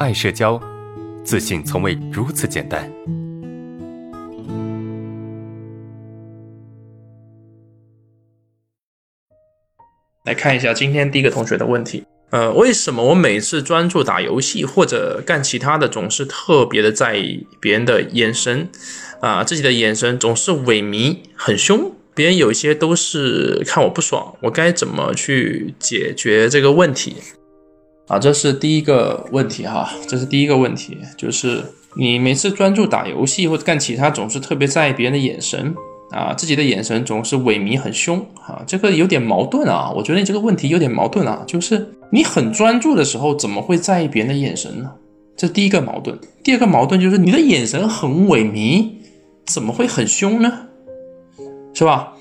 爱社交，自信从未如此简单。来看一下今天第一个同学的问题。呃，为什么我每次专注打游戏或者干其他的，总是特别的在意别人的眼神啊？自己的眼神总是萎靡，很凶。别人有些都是看我不爽，我该怎么去解决这个问题？啊，这是第一个问题哈，这是第一个问题，就是你每次专注打游戏或者干其他，总是特别在意别人的眼神啊，自己的眼神总是萎靡，很凶啊，这个有点矛盾啊，我觉得你这个问题有点矛盾啊，就是你很专注的时候，怎么会在意别人的眼神呢？这第一个矛盾。第二个矛盾就是你的眼神很萎靡，怎么会很凶呢？是吧？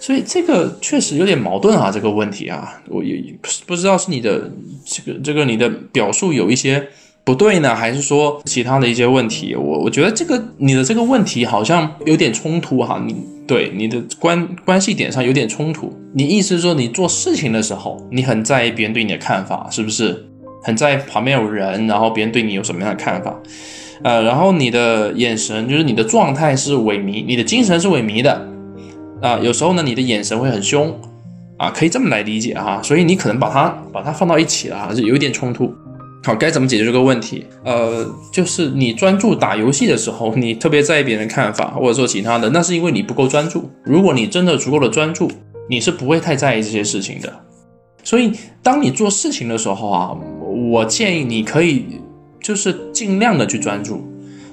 所以这个确实有点矛盾啊，这个问题啊，我也不知道是你的这个这个你的表述有一些不对呢，还是说其他的一些问题？我我觉得这个你的这个问题好像有点冲突哈，你对你的关关系点上有点冲突。你意思是说你做事情的时候，你很在意别人对你的看法，是不是？很在意旁边有人，然后别人对你有什么样的看法？呃，然后你的眼神就是你的状态是萎靡，你的精神是萎靡的。啊，有时候呢，你的眼神会很凶，啊，可以这么来理解哈，所以你可能把它把它放到一起了，还是有一点冲突。好，该怎么解决这个问题？呃，就是你专注打游戏的时候，你特别在意别人看法，或者说其他的，那是因为你不够专注。如果你真的足够的专注，你是不会太在意这些事情的。所以，当你做事情的时候啊，我建议你可以就是尽量的去专注，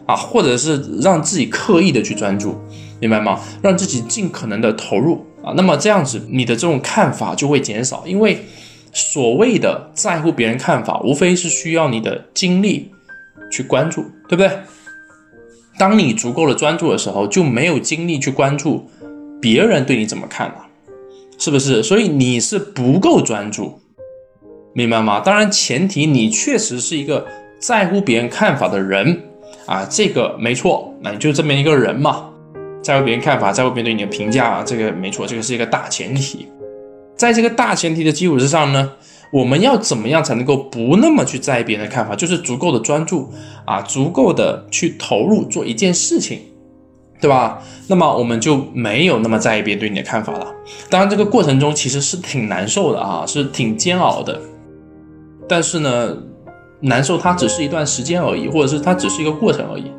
啊，或者是让自己刻意的去专注。明白吗？让自己尽可能的投入啊，那么这样子你的这种看法就会减少，因为所谓的在乎别人看法，无非是需要你的精力去关注，对不对？当你足够的专注的时候，就没有精力去关注别人对你怎么看了，是不是？所以你是不够专注，明白吗？当然前提你确实是一个在乎别人看法的人啊，这个没错，那你就这么一个人嘛。在乎别人看法，在乎别人对你的评价，这个没错，这个是一个大前提。在这个大前提的基础之上呢，我们要怎么样才能够不那么去在意别人的看法？就是足够的专注啊，足够的去投入做一件事情，对吧？那么我们就没有那么在意别人对你的看法了。当然，这个过程中其实是挺难受的啊，是挺煎熬的。但是呢，难受它只是一段时间而已，或者是它只是一个过程而已。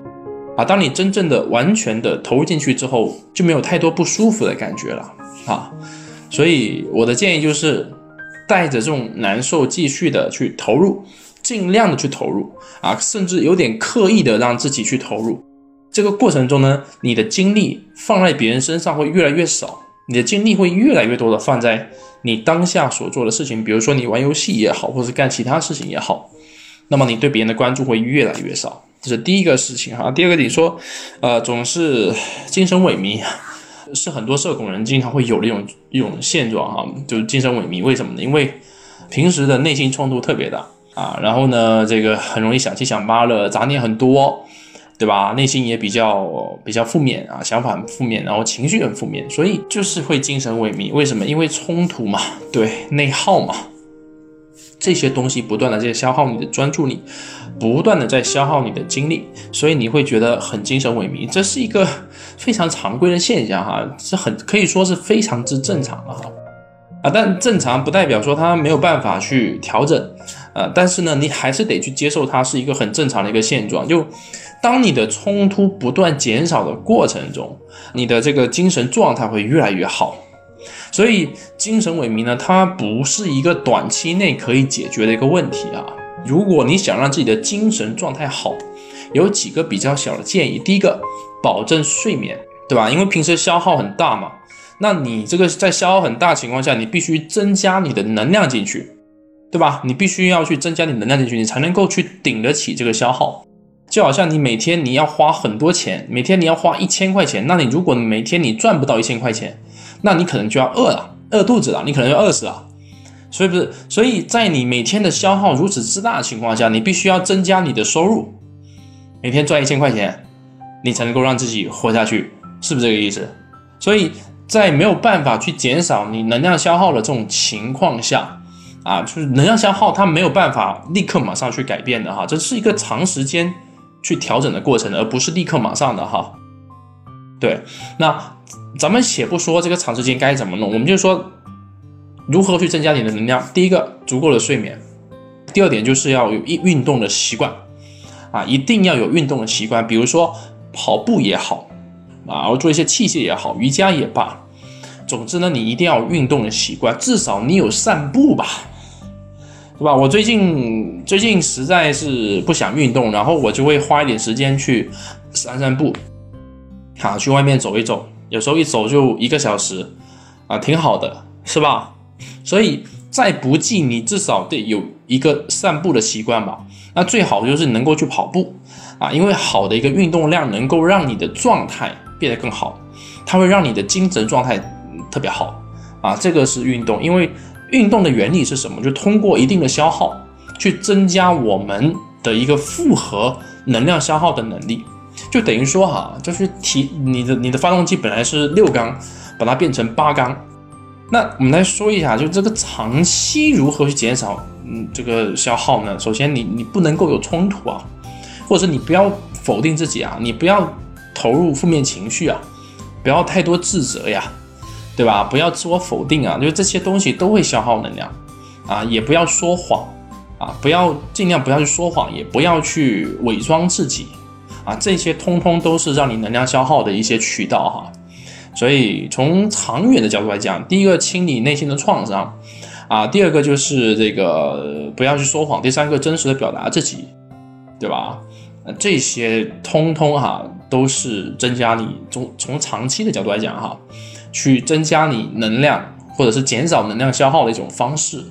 啊，当你真正的完全的投入进去之后，就没有太多不舒服的感觉了啊。所以我的建议就是，带着这种难受继续的去投入，尽量的去投入啊，甚至有点刻意的让自己去投入。这个过程中呢，你的精力放在别人身上会越来越少，你的精力会越来越多的放在你当下所做的事情，比如说你玩游戏也好，或者干其他事情也好，那么你对别人的关注会越来越少。这是第一个事情哈，第二个你说，呃，总是精神萎靡，是很多社恐人经常会有的一种一种现状哈，就是精神萎靡。为什么呢？因为平时的内心冲突特别大啊，然后呢，这个很容易想七想八的，杂念很多，对吧？内心也比较比较负面啊，想法很负面，然后情绪很负面，所以就是会精神萎靡。为什么？因为冲突嘛，对，内耗嘛。这些东西不断的在消耗你的专注力，不断的在消耗你的精力，所以你会觉得很精神萎靡，这是一个 非常常规的现象哈，是很可以说是非常之正常的哈，啊，但正常不代表说它没有办法去调整，呃，但是呢，你还是得去接受它是一个很正常的一个现状，就当你的冲突不断减少的过程中，你的这个精神状态会越来越好。所以精神萎靡呢，它不是一个短期内可以解决的一个问题啊。如果你想让自己的精神状态好，有几个比较小的建议。第一个，保证睡眠，对吧？因为平时消耗很大嘛，那你这个在消耗很大情况下，你必须增加你的能量进去，对吧？你必须要去增加你能量进去，你才能够去顶得起这个消耗。就好像你每天你要花很多钱，每天你要花一千块钱，那你如果每天你赚不到一千块钱。那你可能就要饿了，饿肚子了，你可能要饿死了，所以不是，所以在你每天的消耗如此之大的情况下，你必须要增加你的收入，每天赚一千块钱，你才能够让自己活下去，是不是这个意思？所以在没有办法去减少你能量消耗的这种情况下，啊，就是能量消耗它没有办法立刻马上去改变的哈，这是一个长时间去调整的过程，而不是立刻马上的哈。对，那咱们且不说这个长时间该怎么弄，我们就说如何去增加你的能量。第一个，足够的睡眠；第二点就是要有运运动的习惯啊，一定要有运动的习惯，比如说跑步也好啊，然后做一些器械也好，瑜伽也罢。总之呢，你一定要运动的习惯，至少你有散步吧，是吧？我最近最近实在是不想运动，然后我就会花一点时间去散散步。好，去外面走一走，有时候一走就一个小时，啊，挺好的，是吧？所以再不济，你至少得有一个散步的习惯吧。那最好就是能够去跑步，啊，因为好的一个运动量能够让你的状态变得更好，它会让你的精神状态特别好，啊，这个是运动。因为运动的原理是什么？就通过一定的消耗去增加我们的一个复合能量消耗的能力。就等于说哈，就是提你的你的发动机本来是六缸，把它变成八缸。那我们来说一下，就这个长期如何去减少嗯这个消耗呢？首先你你不能够有冲突啊，或者是你不要否定自己啊，你不要投入负面情绪啊，不要太多自责呀，对吧？不要自我否定啊，就这些东西都会消耗能量啊，也不要说谎啊，不要尽量不要去说谎，也不要去伪装自己。啊，这些通通都是让你能量消耗的一些渠道哈，所以从长远的角度来讲，第一个清理内心的创伤，啊，第二个就是这个不要去说谎，第三个真实的表达自己，对吧？这些通通哈都是增加你从从长期的角度来讲哈，去增加你能量或者是减少能量消耗的一种方式。